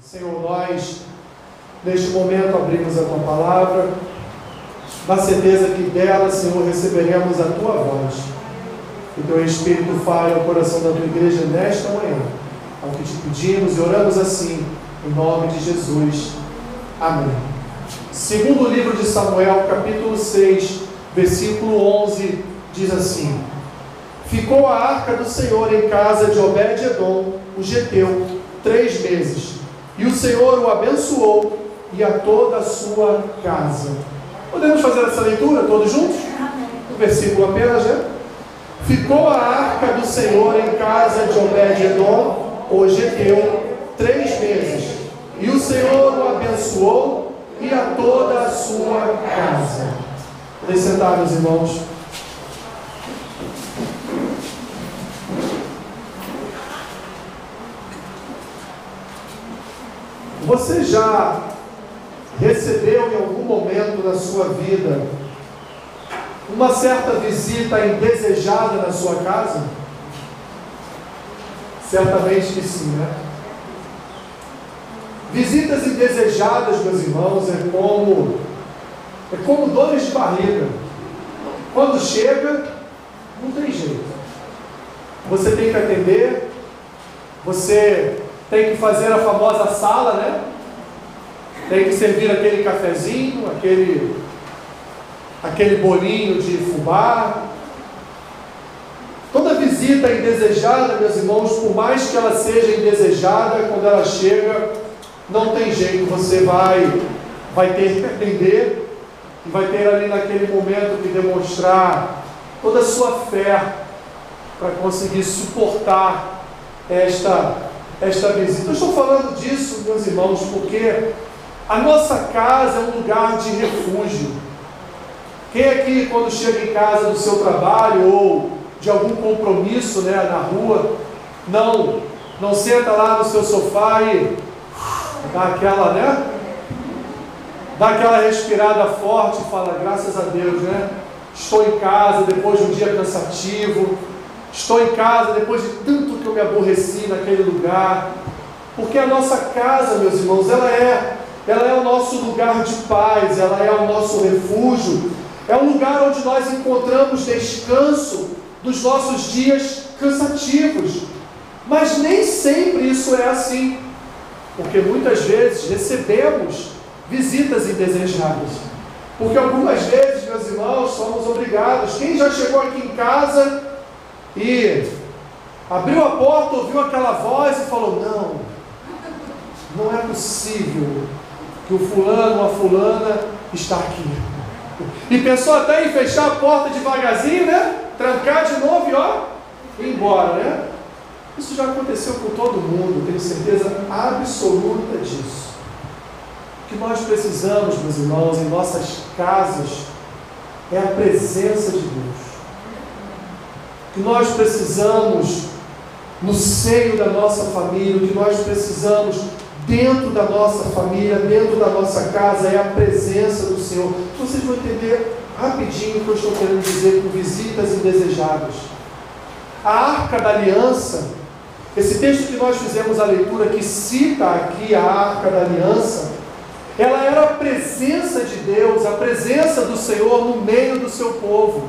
Senhor, nós neste momento abrimos a tua palavra, na certeza que dela, Senhor, receberemos a tua voz. Que teu Espírito fale ao coração da tua igreja nesta manhã, ao que te pedimos e oramos assim, em nome de Jesus. Amém. Segundo livro de Samuel, capítulo 6, versículo 11, diz assim: Ficou a arca do Senhor em casa de Obed-Edom, o geteu, três meses, e o Senhor o abençoou e a toda a sua casa. Podemos fazer essa leitura todos juntos? O versículo apenas, né? Ficou a arca do Senhor em casa de Obed-Edom, o geteu, três meses, e o Senhor o abençoou e a toda a sua casa. Podem sentar, meus irmãos. Você já recebeu em algum momento da sua vida uma certa visita indesejada na sua casa? Certamente que sim, né? Visitas indesejadas, meus irmãos, é como é como dores de barriga. Quando chega, não tem jeito. Você tem que atender, você tem que fazer a famosa sala, né? Tem que servir aquele cafezinho, aquele, aquele bolinho de fubá. Toda visita indesejada, meus irmãos, por mais que ela seja indesejada, quando ela chega, não tem jeito, você vai, vai ter que atender e vai ter ali naquele momento que demonstrar toda a sua fé para conseguir suportar esta, esta visita. Eu estou falando disso, meus irmãos, porque a nossa casa é um lugar de refúgio. Quem aqui, quando chega em casa do seu trabalho ou de algum compromisso né, na rua, não, não senta lá no seu sofá e dá aquela, né? Dá aquela respirada forte e fala, graças a Deus, né? Estou em casa depois de um dia cansativo, estou em casa depois de tanto que eu me aborreci naquele lugar. Porque a nossa casa, meus irmãos, ela é ela é o nosso lugar de paz, ela é o nosso refúgio, é um lugar onde nós encontramos descanso dos nossos dias cansativos. Mas nem sempre isso é assim, porque muitas vezes recebemos visitas indesejadas. Porque algumas vezes, meus irmãos, somos obrigados. Quem já chegou aqui em casa e abriu a porta, ouviu aquela voz e falou: Não, não é possível que o fulano ou a fulana está aqui. E pensou até em fechar a porta devagarzinho, né? Trancar de novo e ó, ir embora, né? Isso já aconteceu com todo mundo, tenho certeza absoluta disso. O que nós precisamos, meus irmãos, em nossas casas é a presença de Deus. Que nós precisamos no seio da nossa família, o que nós precisamos dentro da nossa família, dentro da nossa casa, é a presença do Senhor. Vocês vão entender rapidinho o que eu estou querendo dizer com visitas indesejadas. A arca da aliança, esse texto que nós fizemos a leitura, que cita aqui a arca da aliança, ela era a presença de Deus, a presença do Senhor no meio do seu povo.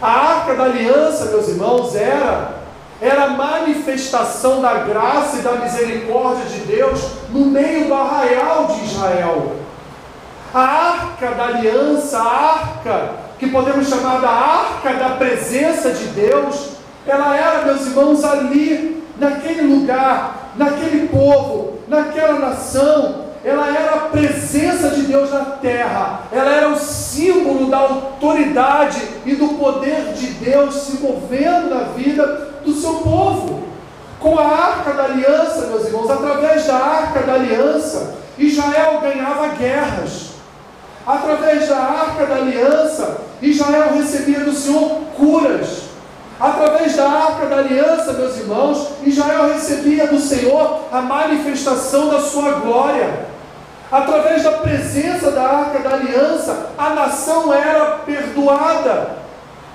A arca da aliança, meus irmãos, era era a manifestação da graça e da misericórdia de Deus no meio do arraial de Israel. A arca da aliança, a arca que podemos chamar da arca da presença de Deus, ela era, meus irmãos, ali, naquele lugar, naquele povo, naquela nação, ela era a presença de Deus na terra, ela era o símbolo da autoridade e do poder de Deus se movendo na vida do seu povo. Com a arca da aliança, meus irmãos, através da arca da aliança, Israel ganhava guerras. Através da arca da aliança, Israel recebia do Senhor curas. Através da arca da aliança, meus irmãos, Israel recebia do Senhor a manifestação da sua glória. Através da presença da arca da aliança, a nação era perdoada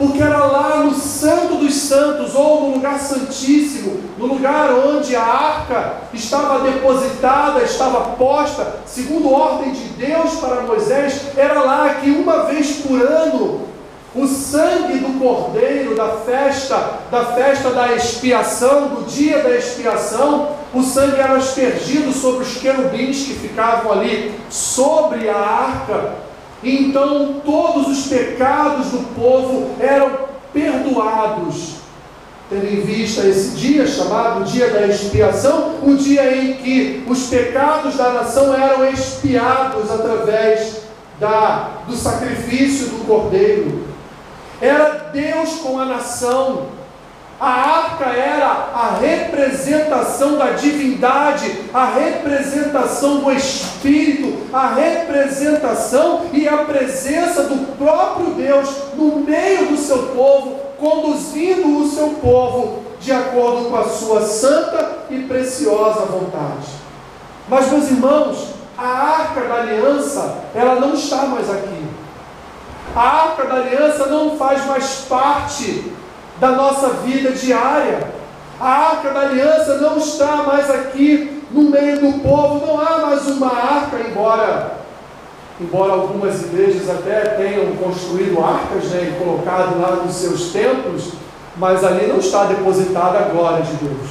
porque era lá no Santo dos Santos, ou no lugar santíssimo, no lugar onde a arca estava depositada, estava posta, segundo ordem de Deus para Moisés, era lá que uma vez por ano o sangue do cordeiro da festa, da festa da expiação, do dia da expiação, o sangue era aspergido sobre os querubins que ficavam ali sobre a arca então todos os pecados do povo eram perdoados. Tendo em vista esse dia chamado dia da expiação, o dia em que os pecados da nação eram expiados através da, do sacrifício do cordeiro. Era Deus com a nação a arca era a representação da divindade, a representação do Espírito, a representação e a presença do próprio Deus no meio do seu povo, conduzindo o seu povo de acordo com a sua santa e preciosa vontade. Mas, meus irmãos, a arca da aliança, ela não está mais aqui. A arca da aliança não faz mais parte da nossa vida diária. A arca da aliança não está mais aqui no meio do povo, não há mais uma arca, embora, embora algumas igrejas até tenham construído arcas né, e colocado lá nos seus templos, mas ali não está depositada a glória de Deus.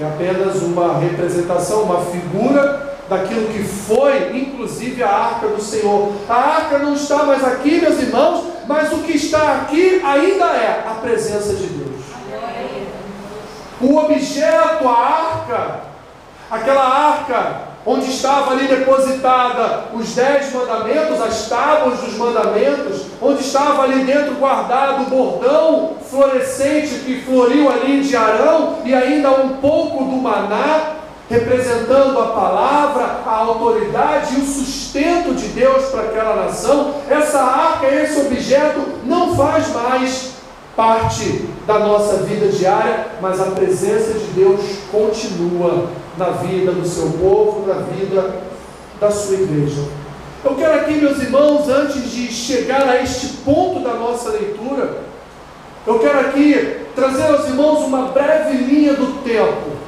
É apenas uma representação, uma figura daquilo que foi, inclusive a arca do Senhor. A arca não está mais aqui, meus irmãos, mas o que está aqui ainda é a presença de Deus. O objeto, a arca, aquela arca onde estava ali depositada os dez mandamentos, as tábuas dos mandamentos, onde estava ali dentro guardado o bordão florescente que floriu ali de Arão e ainda um pouco do maná, representando a palavra, a autoridade e o sustento de Deus para aquela nação, essa arca, esse objeto não faz mais parte da nossa vida diária, mas a presença de Deus continua na vida do seu povo, na vida da sua igreja. Eu quero aqui, meus irmãos, antes de chegar a este ponto da nossa leitura, eu quero aqui trazer aos irmãos uma breve linha do tempo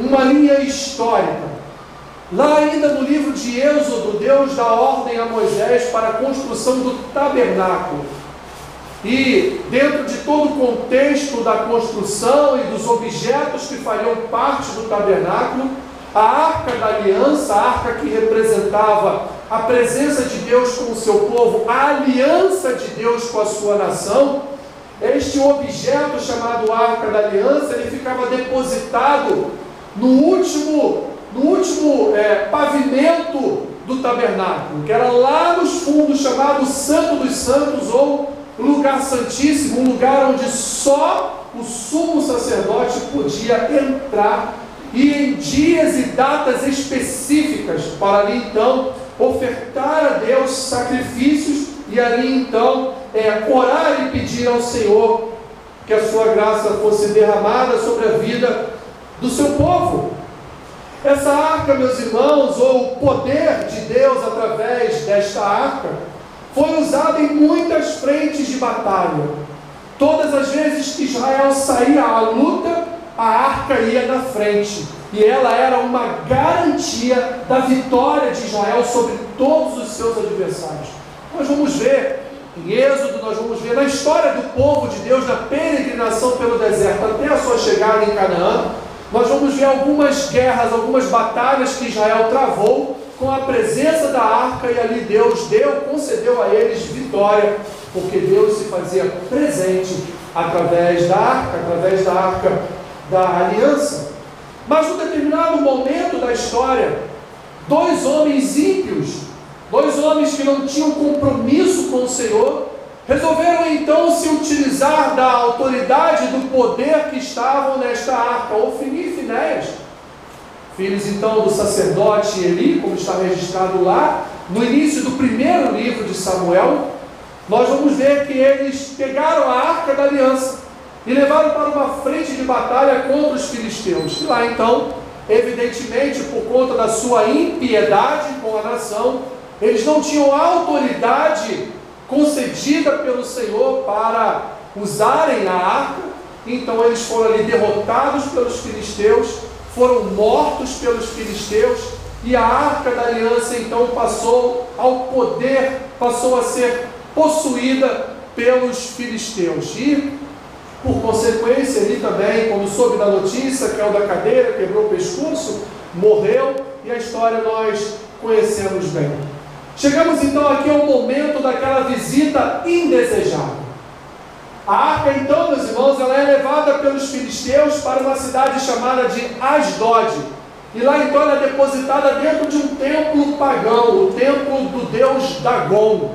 uma linha histórica. Lá ainda no livro de Êxodo, Deus dá ordem a Moisés para a construção do tabernáculo. E dentro de todo o contexto da construção e dos objetos que fariam parte do tabernáculo, a arca da aliança, a arca que representava a presença de Deus com o seu povo, a aliança de Deus com a sua nação, este objeto chamado arca da aliança, ele ficava depositado no último, no último é, pavimento do tabernáculo, que era lá nos fundos, chamado Santo dos Santos, ou lugar santíssimo, um lugar onde só o sumo sacerdote podia entrar, e em dias e datas específicas, para ali então ofertar a Deus sacrifícios, e ali então é, orar e pedir ao Senhor que a sua graça fosse derramada sobre a vida do seu povo. Essa arca, meus irmãos, ou o poder de Deus através desta arca, foi usado em muitas frentes de batalha. Todas as vezes que Israel saía à luta, a arca ia na frente. E ela era uma garantia da vitória de Israel sobre todos os seus adversários. Nós vamos ver em Êxodo, nós vamos ver na história do povo de Deus, na peregrinação pelo deserto até a sua chegada em Canaã, nós vamos ver algumas guerras, algumas batalhas que Israel travou com a presença da arca e ali Deus deu, concedeu a eles vitória, porque Deus se fazia presente através da arca, através da arca da aliança. Mas num determinado momento da história, dois homens ímpios, dois homens que não tinham compromisso com o Senhor, Resolveram então se utilizar da autoridade, do poder que estavam nesta arca, Ofni e Finéias, filhos então do sacerdote Eli, como está registrado lá, no início do primeiro livro de Samuel, nós vamos ver que eles pegaram a arca da aliança e levaram para uma frente de batalha contra os filisteus. E lá então, evidentemente, por conta da sua impiedade com a nação, eles não tinham autoridade concedida pelo Senhor para usarem a arca. Então eles foram ali derrotados pelos filisteus, foram mortos pelos filisteus, e a arca da aliança então passou ao poder, passou a ser possuída pelos filisteus. E, por consequência, ele também, quando soube da notícia, caiu da cadeira, quebrou o pescoço, morreu, e a história nós conhecemos bem. Chegamos então aqui ao momento daquela visita indesejada. A arca, então, meus irmãos, ela é levada pelos filisteus para uma cidade chamada de Asdod. E lá então ela é depositada dentro de um templo pagão, o templo do deus Dagon.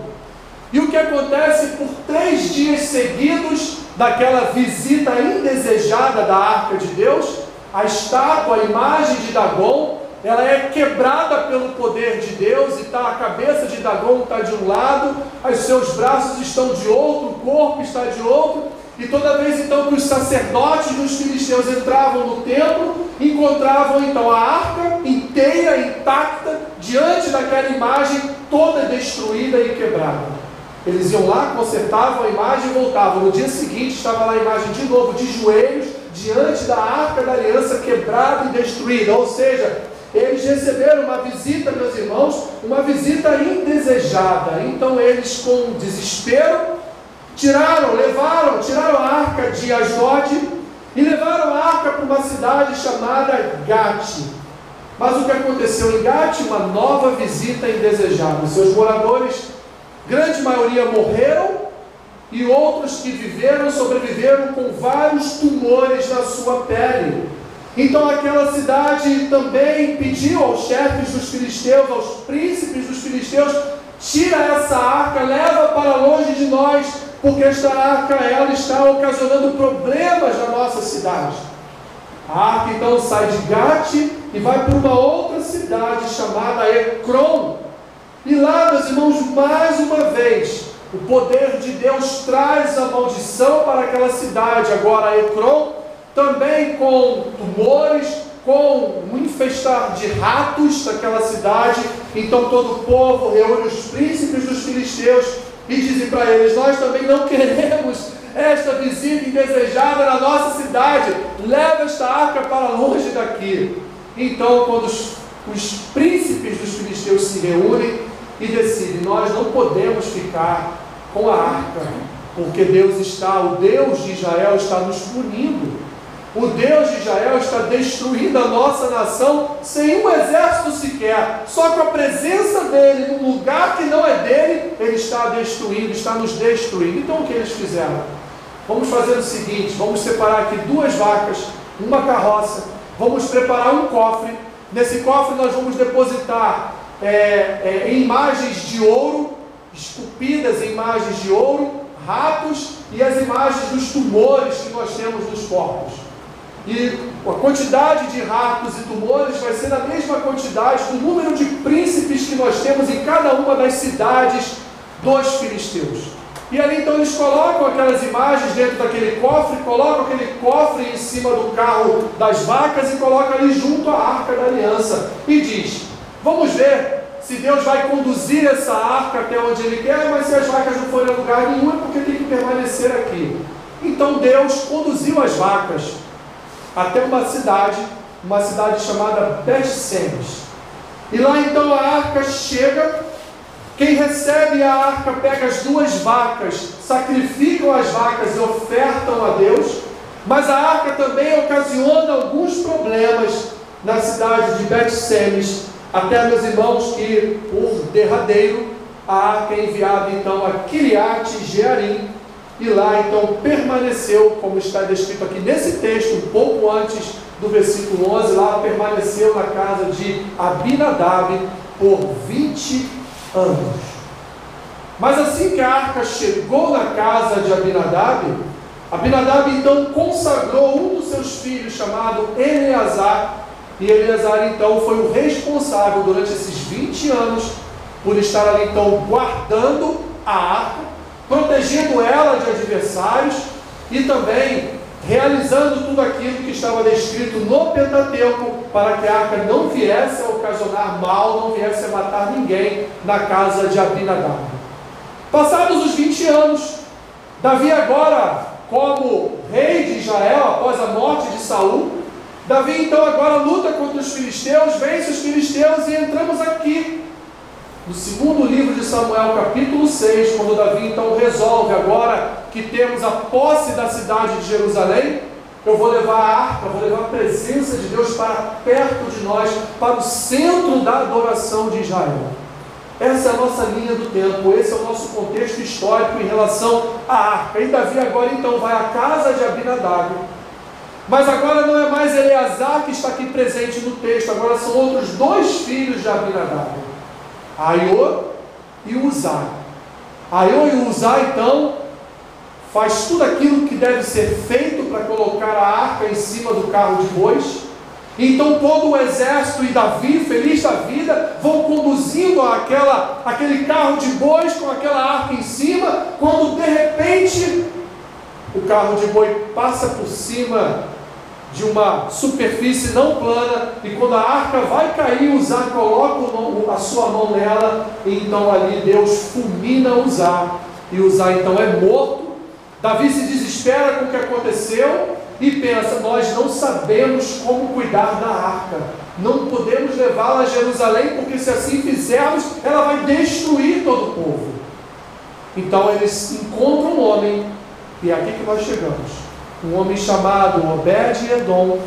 E o que acontece por três dias seguidos daquela visita indesejada da arca de Deus, a estátua, a imagem de Dagon, ela é quebrada pelo poder de Deus e tá, a cabeça de Dagon está de um lado, os seus braços estão de outro, o corpo está de outro, e toda vez então que os sacerdotes dos filisteus entravam no templo, encontravam então a arca inteira, intacta, diante daquela imagem toda destruída e quebrada. Eles iam lá, consertavam a imagem e voltavam. No dia seguinte estava lá a imagem de novo, de joelhos, diante da arca da aliança quebrada e destruída. Ou seja, eles receberam uma visita, meus irmãos, uma visita indesejada. Então eles, com desespero, tiraram, levaram, tiraram a arca de Asdod e levaram a arca para uma cidade chamada Gate. Mas o que aconteceu em Gate? Uma nova visita indesejada. Seus moradores, grande maioria, morreram e outros que viveram sobreviveram com vários tumores na sua pele. Então aquela cidade também pediu aos chefes dos filisteus, aos príncipes dos filisteus, tira essa arca, leva para longe de nós, porque esta arca ela está ocasionando problemas na nossa cidade. A arca então sai de Gate e vai para uma outra cidade chamada Ecrom. E lá, meus irmãos, mais uma vez, o poder de Deus traz a maldição para aquela cidade. Agora, Ecrom também com tumores, com um infestar de ratos daquela cidade. Então todo o povo reúne os príncipes dos filisteus e dizem para eles: Nós também não queremos esta visita indesejada na nossa cidade, leva esta arca para longe daqui. Então, quando os, os príncipes dos filisteus se reúnem e decidem: Nós não podemos ficar com a arca, porque Deus está, o Deus de Israel está nos punindo. O Deus de Israel está destruindo a nossa nação sem um exército sequer. Só com a presença dele num lugar que não é dele, ele está destruindo, está nos destruindo. Então o que eles fizeram? Vamos fazer o seguinte: vamos separar aqui duas vacas, uma carroça, vamos preparar um cofre. Nesse cofre nós vamos depositar é, é, imagens de ouro, esculpidas em imagens de ouro, ratos e as imagens dos tumores que nós temos nos corpos. E a quantidade de ratos e tumores vai ser a mesma quantidade do número de príncipes que nós temos em cada uma das cidades dos filisteus. E ali então eles colocam aquelas imagens dentro daquele cofre, colocam aquele cofre em cima do carro das vacas e colocam ali junto à arca da aliança. E diz: Vamos ver se Deus vai conduzir essa arca até onde Ele quer, mas se as vacas não forem a lugar nenhum é porque tem que permanecer aqui. Então Deus conduziu as vacas até uma cidade, uma cidade chamada Bet-Semes. E lá então a arca chega, quem recebe a arca pega as duas vacas, sacrificam as vacas e ofertam a Deus, mas a arca também ocasiona alguns problemas na cidade de Bet-Semes, até meus irmãos que por derradeiro a arca é enviada então a Kiriat Jearim, e lá então permaneceu, como está descrito aqui nesse texto, um pouco antes do versículo 11, lá permaneceu na casa de Abinadab por 20 anos. Mas assim que a arca chegou na casa de Abinadab, Abinadab então consagrou um dos seus filhos, chamado Eleazar, e Eleazar então foi o responsável durante esses 20 anos por estar ali então guardando a arca protegendo ela de adversários e também realizando tudo aquilo que estava descrito no Pentateuco para que a arca não viesse a ocasionar mal, não viesse a matar ninguém na casa de Abinadab. Passados os 20 anos, Davi agora, como rei de Israel, após a morte de Saul, Davi então agora luta contra os filisteus, vence os filisteus e entramos aqui no segundo livro de Samuel, capítulo 6, quando Davi então resolve agora que temos a posse da cidade de Jerusalém, eu vou levar a arca, vou levar a presença de Deus para perto de nós, para o centro da adoração de Israel. Essa é a nossa linha do tempo, esse é o nosso contexto histórico em relação à arca. E Davi agora então vai à casa de Abinadab. Mas agora não é mais Eleazar que está aqui presente no texto, agora são outros dois filhos de Abinadab, Aiô e Uzá. Aiô e Uzá então faz tudo aquilo que deve ser feito para colocar a arca em cima do carro de bois então todo o exército e Davi, feliz da vida, vão conduzindo aquela, aquele carro de bois com aquela arca em cima, quando de repente o carro de boi passa por cima de uma superfície não plana, e quando a arca vai cair, Uzá coloca a sua mão nela, e então ali Deus fulmina Uzá, e Uzá então é morto. Davi se desespera com o que aconteceu, e pensa: nós não sabemos como cuidar da arca, não podemos levá-la a Jerusalém, porque se assim fizermos, ela vai destruir todo o povo. Então eles encontram um homem, e é aqui que nós chegamos. Um homem chamado Obed-Edom,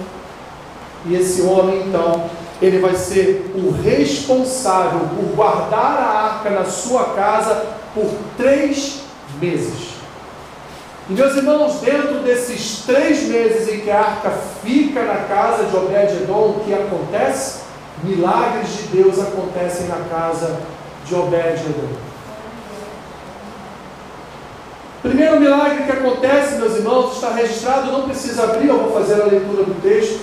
e esse homem então, ele vai ser o responsável por guardar a arca na sua casa por três meses. E meus irmãos, dentro desses três meses em que a arca fica na casa de Obed-Edom, o que acontece? Milagres de Deus acontecem na casa de Obed-Edom. Primeiro milagre que acontece, meus irmãos, está registrado, não precisa abrir, eu vou fazer a leitura do texto.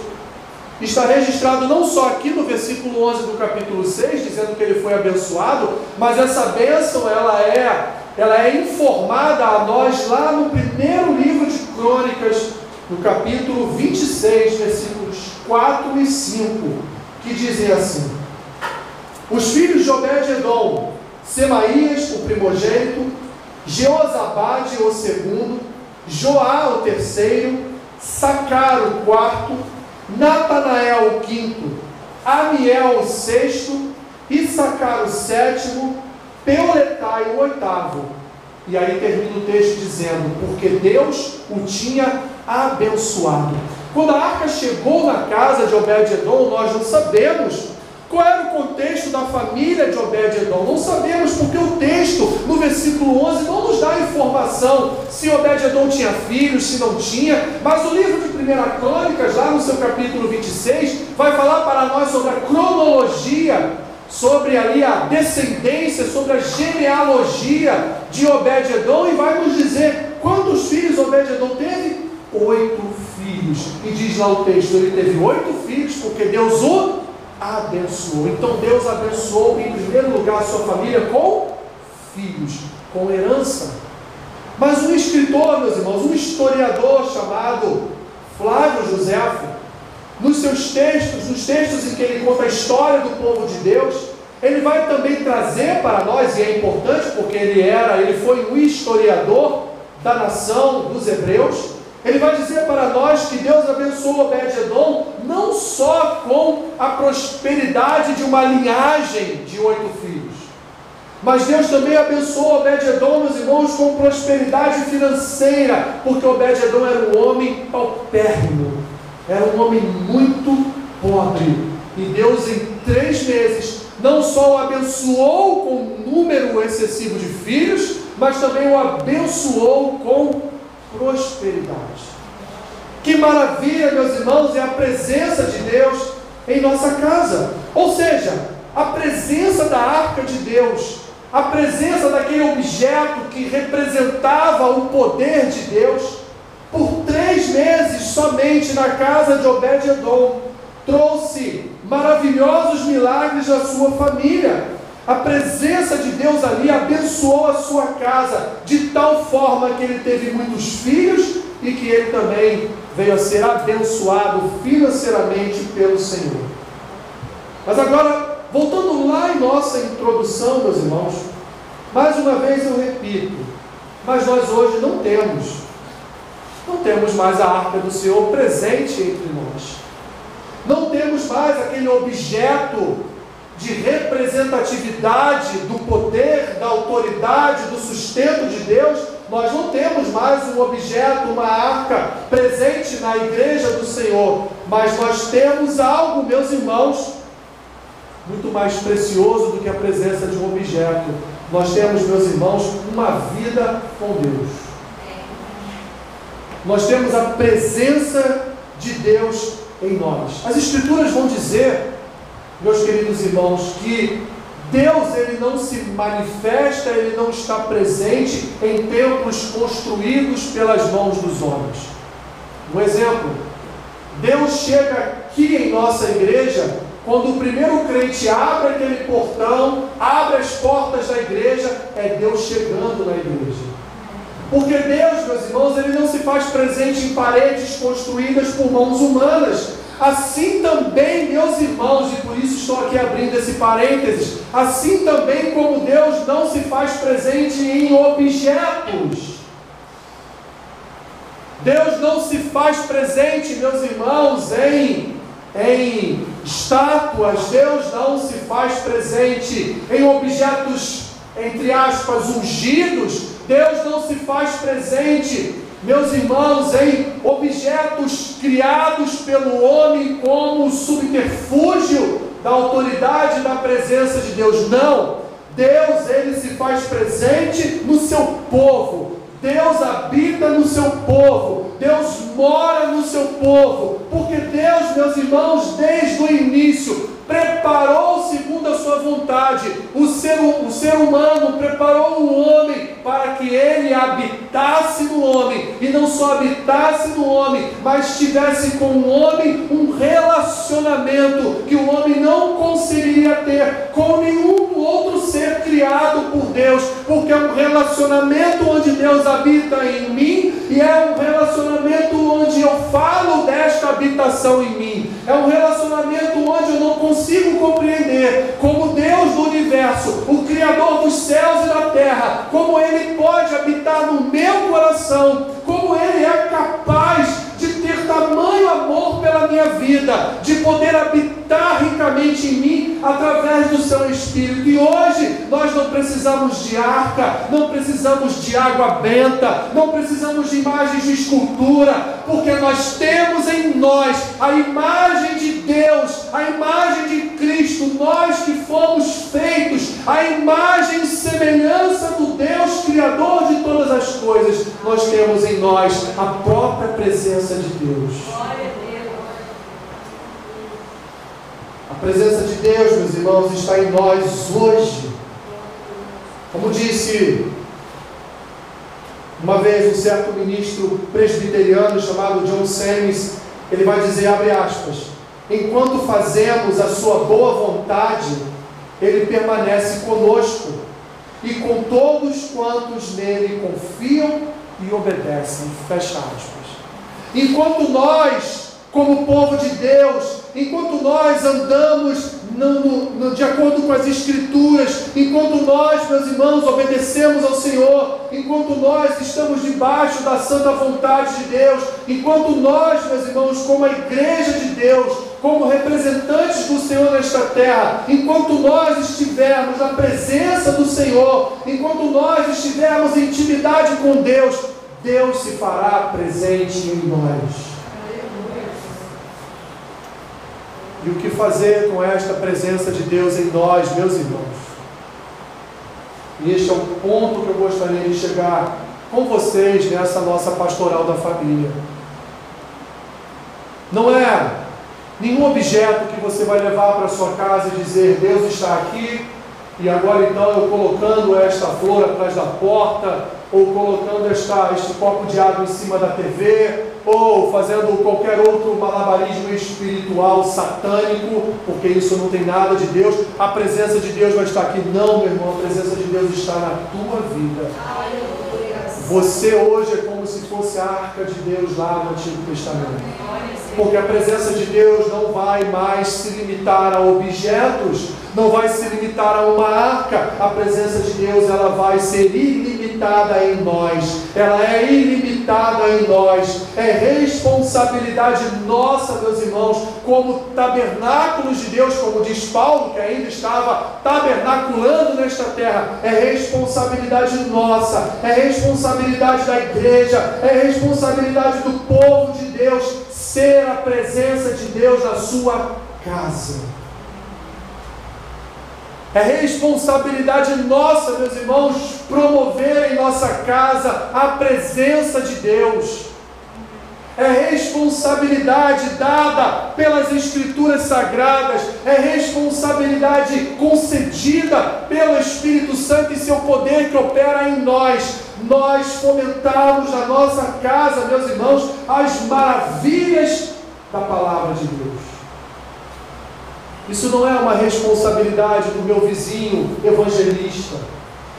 Está registrado não só aqui no versículo 11 do capítulo 6, dizendo que ele foi abençoado, mas essa bênção ela é ela é informada a nós lá no primeiro livro de Crônicas, no capítulo 26, versículos 4 e 5, que dizem assim: Os filhos de Obed-Edom, Semaías, o primogênito, Jeozabade, o segundo, Joá, o terceiro, Sacar, o quarto, Natanael, o quinto, Amiel, o sexto, Issacar, o sétimo, Peuletai, o oitavo. E aí termina o texto dizendo: Porque Deus o tinha abençoado. Quando a arca chegou na casa de Obed-Edom, nós não sabemos qual era o contexto da família de Obed-Edom. Não sabemos porque o texto, no versículo 11, não nos dá informação se Obed-Edom tinha filhos, se não tinha. Mas o livro de 1 Crônicas, lá no seu capítulo 26, vai falar para nós sobre a cronologia sobre ali a descendência, sobre a genealogia de Obed-Edom e vai nos dizer quantos filhos Obed-Edom teve? Oito filhos. E diz lá o texto, ele teve oito filhos porque Deus o abençoou. Então Deus abençoou em primeiro lugar a sua família com filhos, com herança. Mas um escritor, meus irmãos, um historiador chamado Flávio Joséfo, nos seus textos, nos textos em que ele conta a história do povo de Deus, ele vai também trazer para nós, e é importante porque ele era, ele foi um historiador da nação dos hebreus, ele vai dizer para nós que Deus abençoou Obed-Edom não só com a prosperidade de uma linhagem de oito filhos, mas Deus também abençoou Obed-Edom, meus irmãos, com prosperidade financeira, porque Obed-Edom era um homem paupérrimo, era um homem muito pobre. E Deus, em três meses, não só o abençoou com um número excessivo de filhos, mas também o abençoou com prosperidade. Que maravilha, meus irmãos, é a presença de Deus em nossa casa. Ou seja, a presença da arca de Deus, a presença daquele objeto que representava o poder de Deus, por três meses somente na casa de Obed-Edom, trouxe maravilhosos milagres à sua família. A presença de Deus ali abençoou a sua casa de tal forma que ele teve muitos filhos e que ele também veio a ser abençoado financeiramente pelo Senhor. Mas agora, voltando lá em nossa introdução, meus irmãos, Mais uma vez eu repito, mas nós hoje não temos, não temos mais a arca do Senhor presente entre nós. Não temos mais aquele objeto de representatividade do poder, da autoridade, do sustento de Deus. Nós não temos mais um objeto, uma arca presente na igreja do Senhor, mas nós temos algo, meus irmãos, muito mais precioso do que a presença de um objeto. Nós temos, meus irmãos, uma vida com Deus. Nós temos a presença de Deus em nós. As Escrituras vão dizer, meus queridos irmãos, que Deus ele não se manifesta, ele não está presente em templos construídos pelas mãos dos homens. Um exemplo, Deus chega aqui em nossa igreja quando o primeiro crente abre aquele portão, abre as portas da igreja, é Deus chegando na igreja. Porque Deus, meus irmãos, ele não se faz presente em paredes construídas por mãos humanas. Assim também, meus irmãos, e por isso estou aqui abrindo esse parênteses, assim também como Deus não se faz presente em objetos. Deus não se faz presente, meus irmãos, em, em estátuas. Deus não se faz presente em objetos, entre aspas, ungidos. Deus não se faz presente, meus irmãos, em objetos criados pelo homem como subterfúgio da autoridade da presença de Deus. Não. Deus, ele se faz presente no seu povo. Deus habita no seu povo, Deus mora no seu povo, porque Deus, meus irmãos, desde o início, preparou segundo a sua vontade. O ser, o ser humano preparou o homem para que ele habitasse no homem, e não só habitasse no homem, mas tivesse com o homem um relacionamento que o homem não conseguiria ter com nenhum outro ser criado por Deus, porque é um relacionamento onde Deus habita em mim e é um relacionamento onde eu falo desta habitação em mim. É um relacionamento onde eu não consigo compreender como Deus do universo, o Criador dos céus e da terra, como Ele pode habitar no meu coração, como Ele é capaz de ter tamanho amor pela minha vida, de poder habitar ricamente em mim através do seu Espírito. E hoje nós não precisamos de arca, não precisamos de água benta, não precisamos de imagens de escultura, porque nós temos em nós a imagem de Deus, a imagem de Cristo, nós que fomos feitos, a imagem e semelhança do Deus Criador de todas as coisas, nós temos em nós a própria presença de Deus. A presença de Deus, meus irmãos, está em nós hoje. Como disse uma vez um certo ministro presbiteriano chamado John Semmes, ele vai dizer, abre aspas, enquanto fazemos a sua boa vontade, ele permanece conosco e com todos quantos nele confiam e obedecem. Fecha aspas. Enquanto nós, como povo de Deus, enquanto nós andamos no, no, de acordo com as Escrituras, enquanto nós, meus irmãos, obedecemos ao Senhor, enquanto nós estamos debaixo da santa vontade de Deus, enquanto nós, meus irmãos, como a igreja de Deus, como representantes do Senhor nesta terra, enquanto nós estivermos na presença do Senhor, enquanto nós estivermos em intimidade com Deus, Deus se fará presente em nós. E o que fazer com esta presença de Deus em nós, meus irmãos? E este é o ponto que eu gostaria de chegar com vocês nessa nossa pastoral da família. Não é nenhum objeto que você vai levar para sua casa e dizer: Deus está aqui, e agora então eu colocando esta flor atrás da porta, ou colocando esta, este copo de água em cima da TV, ou fazendo qualquer outro malabarismo espiritual satânico, porque isso não tem nada de Deus, a presença de Deus vai estar aqui. Não, meu irmão, a presença de Deus está na tua vida. Você hoje é como se fosse a arca de Deus lá no Antigo Testamento. Porque a presença de Deus não vai mais se limitar a objetos, não vai se limitar a uma arca. A presença de Deus ela vai ser ilimitada em nós. Ela é ilimitada em nós. É responsabilidade nossa, meus irmãos, como tabernáculos de Deus, como diz Paulo, que ainda estava tabernaculando nesta terra. É responsabilidade nossa. É responsabilidade da igreja. É responsabilidade do povo de Deus ser a presença de Deus na sua casa. É responsabilidade nossa, meus irmãos, promover em nossa casa a presença de Deus. É responsabilidade dada pelas Escrituras Sagradas, é responsabilidade concedida pelo Espírito Santo e seu poder que opera em nós. Nós fomentamos na nossa casa, meus irmãos, as maravilhas da palavra de Deus. Isso não é uma responsabilidade do meu vizinho evangelista.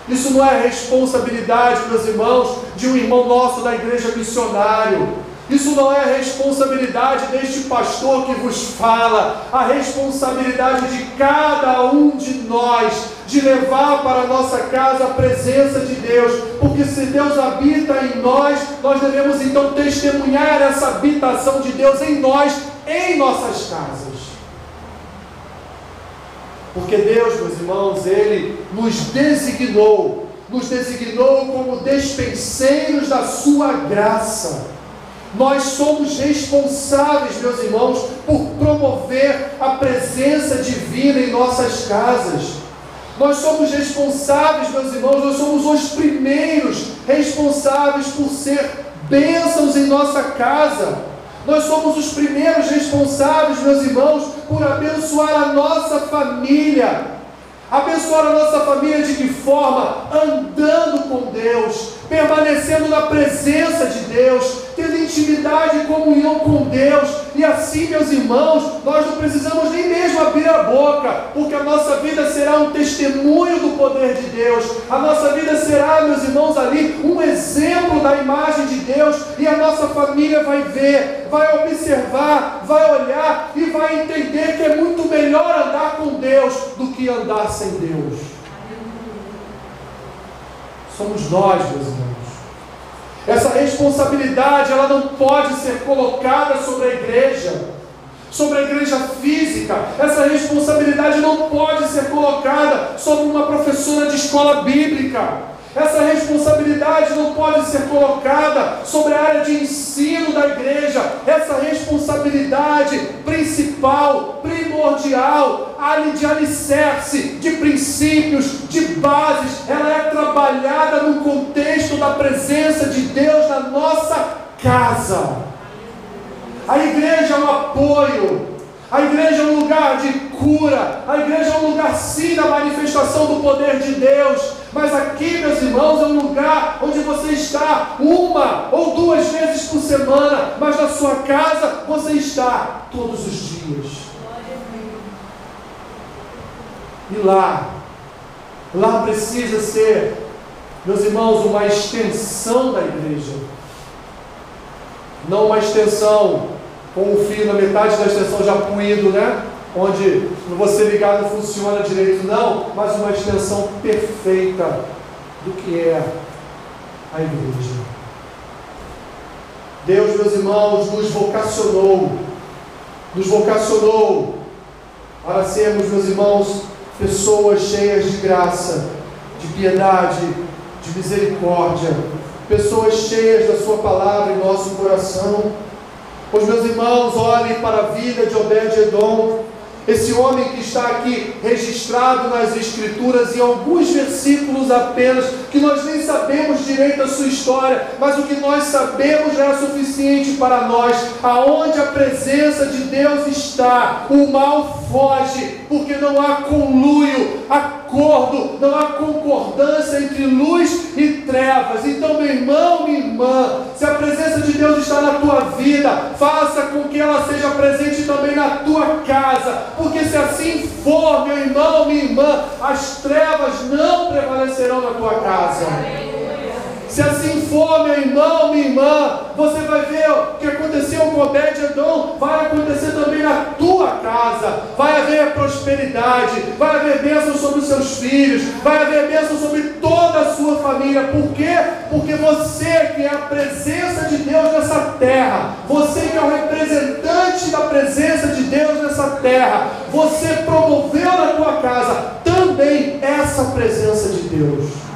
Isso não é responsabilidade, meus irmãos, de um irmão nosso da igreja missionário. Isso não é responsabilidade deste pastor que vos fala, a responsabilidade de cada um de nós de levar para a nossa casa a presença de Deus, porque se Deus habita em nós, nós devemos então testemunhar essa habitação de Deus em nós, em nossas casas. Porque Deus, meus irmãos, Ele nos designou, nos designou como despenseiros da Sua graça. Nós somos responsáveis, meus irmãos, por promover a presença divina em nossas casas. Nós somos responsáveis, meus irmãos, nós somos os primeiros responsáveis por ser bênçãos em nossa casa. Nós somos os primeiros responsáveis, meus irmãos, por abençoar a nossa família. Abençoar a nossa família de que forma? Andando com Deus, permanecendo na presença de Deus, tendo intimidade e comunhão com Deus. E assim, meus irmãos, nós não precisamos nem mesmo abrir a boca, porque a nossa vida será um testemunho do poder de Deus. A nossa vida será, meus irmãos, ali um exemplo da imagem de Deus, e a nossa família vai ver, vai observar, vai olhar e vai entender que é muito melhor andar com Deus do que andar sem Deus. Somos nós, meus irmãos essa responsabilidade ela não pode ser colocada sobre a igreja, sobre a igreja física. Essa responsabilidade não pode ser colocada sobre uma professora de escola bíblica. Essa responsabilidade não pode ser colocada sobre a área de ensino da igreja. Essa responsabilidade principal, primordial, de alicerce, de princípios, de bases, ela é trabalhada no contexto da presença de Deus na nossa casa. A igreja é um apoio, a igreja é um lugar de cura. A igreja é um lugar sim da manifestação do poder de Deus. Mas aqui, meus irmãos, é um lugar onde você está uma ou duas vezes por semana. Mas na sua casa você está todos os dias. E lá, lá precisa ser, meus irmãos, uma extensão da igreja. Não uma extensão com o fio na metade da extensão já puído, né? Onde você ligar não funciona direito, não, mas uma extensão perfeita do que é a igreja. Deus, meus irmãos, nos vocacionou, nos vocacionou para sermos, meus irmãos, pessoas cheias de graça, de piedade, de misericórdia, pessoas cheias da Sua palavra em nosso coração Pois, meus irmãos, olhem para a vida de Obed-Edom, esse homem que está aqui registrado nas Escrituras, em alguns versículos apenas, que nós nem sabemos direito a sua história, mas o que nós sabemos já é suficiente para nós. Aonde a presença de Deus está, o mal foge, porque não há conluio, acordo, não há concordância entre luz e trevas. Então, meu irmão, minha irmã, se a presença de Deus está na tua vida, faça com que ela seja presente também na tua casa, porque se assim for, meu irmão, minha irmã, as trevas não prevalecerão na tua casa. Se assim for, meu irmão, minha irmã, você vai ver o que aconteceu com Obed-Edom, vai acontecer também na tua casa. Vai haver prosperidade, vai haver bênção sobre os seus filhos, vai haver bênção sobre toda a sua família. Por quê? Porque você que é a presença de Deus nessa terra, você que é o representante da presença de Deus nessa terra, você promoveu na tua casa também essa presença de Deus.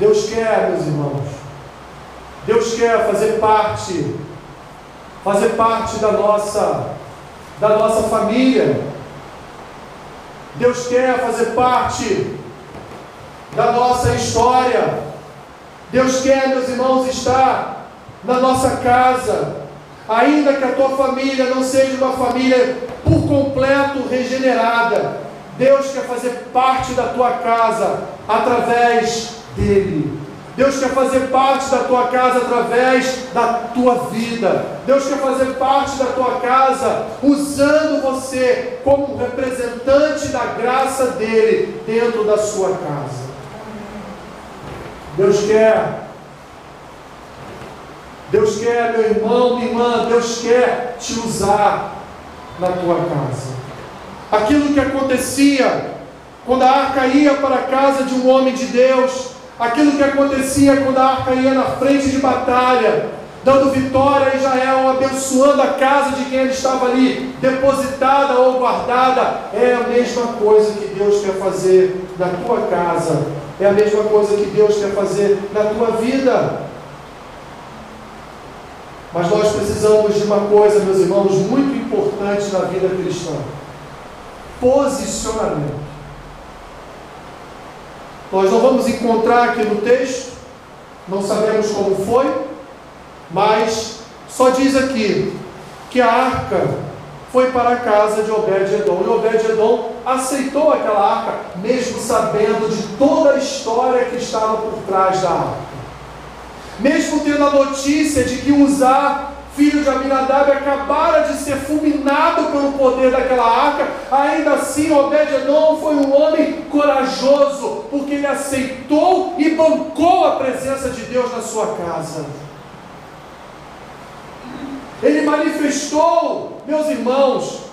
Deus quer, meus irmãos, Deus quer fazer parte, fazer parte da nossa, da nossa família. Deus quer fazer parte da nossa história. Deus quer, meus irmãos, estar na nossa casa, ainda que a tua família não seja uma família por completo regenerada. Deus quer fazer parte da tua casa através dele. Deus quer fazer parte da tua casa através da tua vida. Deus quer fazer parte da tua casa usando você como representante da graça dele dentro da sua casa. Deus quer. Deus quer, meu irmão, minha irmã, Deus quer te usar na tua casa. Aquilo que acontecia quando a arca ia para a casa de um homem de Deus, aquilo que acontecia quando a arca ia na frente de batalha, dando vitória a Israel, abençoando a casa de quem ele estava ali, depositada ou guardada, é a mesma coisa que Deus quer fazer na tua casa, é a mesma coisa que Deus quer fazer na tua vida. Mas nós precisamos de uma coisa, meus irmãos, muito importante na vida cristã: posicionamento. Nós não vamos encontrar aqui no texto, não sabemos como foi, mas só diz aqui que a arca foi para a casa de Obed-Edom. E Obed-Edom aceitou aquela arca, mesmo sabendo de toda a história que estava por trás da arca. Mesmo tendo a notícia de que Uzá filho de Aminadab, acabara de ser fulminado pelo poder daquela arca, ainda assim Obed-Edom foi um homem corajoso, porque ele aceitou e bancou a presença de Deus na sua casa. Ele manifestou, meus irmãos,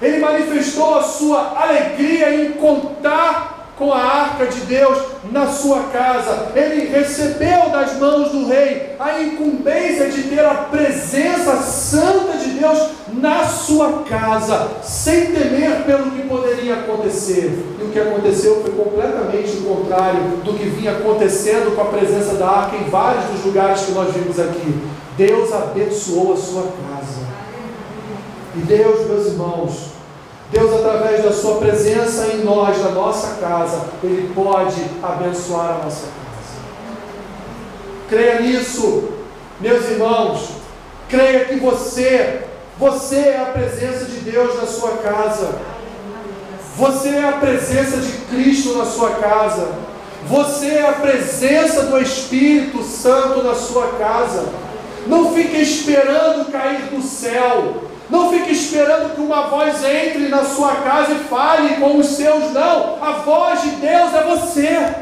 ele manifestou a sua alegria em contar com a arca de Deus na sua casa. Ele recebeu das mãos do rei a incumbência de ter a presença santa de Deus na sua casa, sem temer pelo que poderia acontecer. E o que aconteceu foi completamente o contrário do que vinha acontecendo com a presença da arca em vários dos lugares que nós vimos aqui. Deus abençoou a sua casa. E Deus, meus irmãos, Deus, através da Sua presença em nós, na nossa casa, Ele pode abençoar a nossa casa. Creia nisso, meus irmãos. Creia que você, você é a presença de Deus na sua casa. Você é a presença de Cristo na sua casa. Você é a presença do Espírito Santo na sua casa. Não fique esperando cair do céu. Não fique esperando que uma voz entre na sua casa e fale com os seus, não. A voz de Deus é você.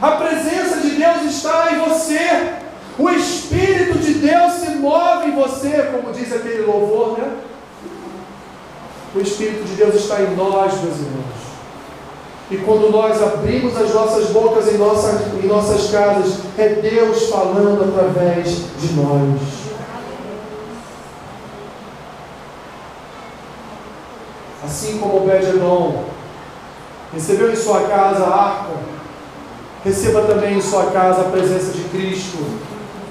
A presença de Deus está em você. O Espírito de Deus se move em você, como diz aquele louvor, né? O Espírito de Deus está em nós, meus irmãos. E quando nós abrimos as nossas bocas em, nossa, em nossas casas, é Deus falando através de nós. Assim como Obed-Edom recebeu em sua casa a arca, receba também em sua casa a presença de Cristo.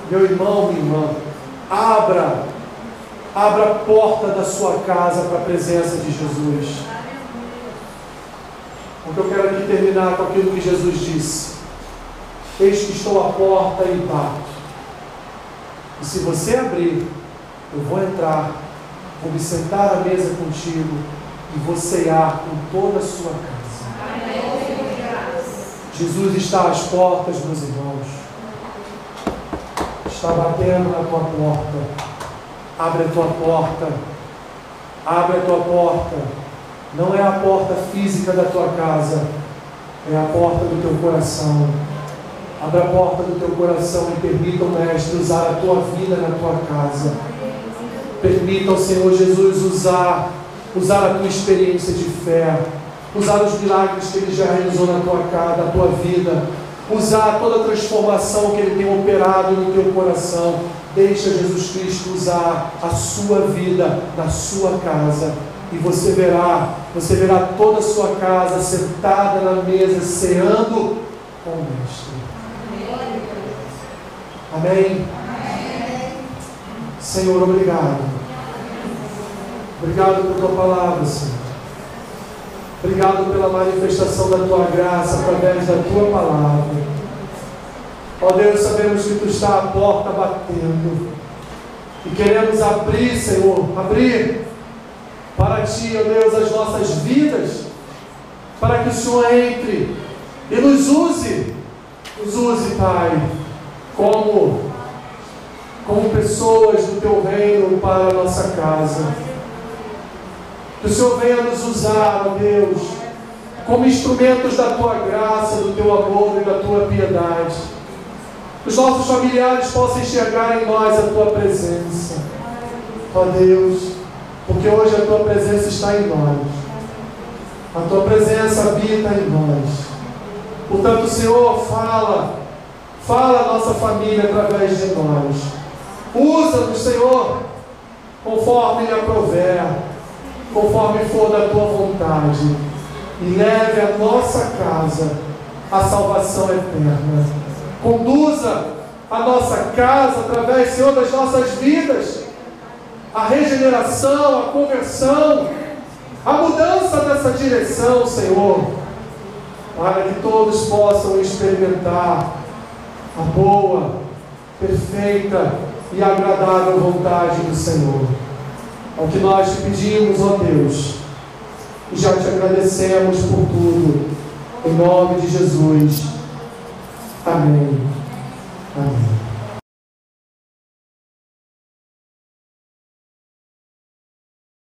Meu irmão, minha irmã, abra, abra a porta da sua casa para a presença de Jesus. Porque eu quero aqui terminar com aquilo que Jesus disse. Eis que estou à porta e bato. E se você abrir, eu vou entrar, vou me sentar à mesa contigo e você há com toda a sua casa. Jesus está às portas, meus irmãos. Está batendo na tua porta. Abre a tua porta. Abre a tua porta. não é a porta física da tua casa, é a porta do teu coração. Abra a porta do teu coração e permita o Mestre usar a tua vida na tua casa. Permita ao Senhor Jesus usar, usar a tua experiência de fé, usar os milagres que Ele já realizou na tua casa, na tua vida, usar toda a transformação que Ele tem operado no teu coração. Deixa Jesus Cristo usar a sua vida na sua casa e você verá, você verá toda a sua casa sentada na mesa, ceando com o Mestre. Amém? Senhor, obrigado. Obrigado por tua palavra, Senhor. Obrigado pela manifestação da tua graça através da tua palavra. Ó Deus, sabemos que tu está à porta batendo. E queremos abrir, Senhor, abrir para ti, ó Deus, as nossas vidas, para que o Senhor entre e nos use, nos use, Pai como, como pessoas do teu reino para a nossa casa. Que o Senhor venha nos usar, ó Deus, como instrumentos da tua graça, do teu amor e da tua piedade. Que os nossos familiares possam enxergar em nós a tua presença. Ó Deus, porque hoje a tua presença está em nós. A tua presença habita em nós. Portanto, Senhor, fala Fala a nossa família através de nós. Usa-nos, Senhor, conforme lhe aprover, conforme for da tua vontade. E leve a nossa casa à salvação eterna. Conduza a nossa casa através, Senhor, das nossas vidas. A regeneração, a conversão, a mudança dessa direção, Senhor, para que todos possam experimentar a boa, perfeita e agradável vontade do Senhor. É o que nós te pedimos, ó Deus, e já te agradecemos por tudo, em nome de Jesus. Amém. Amém.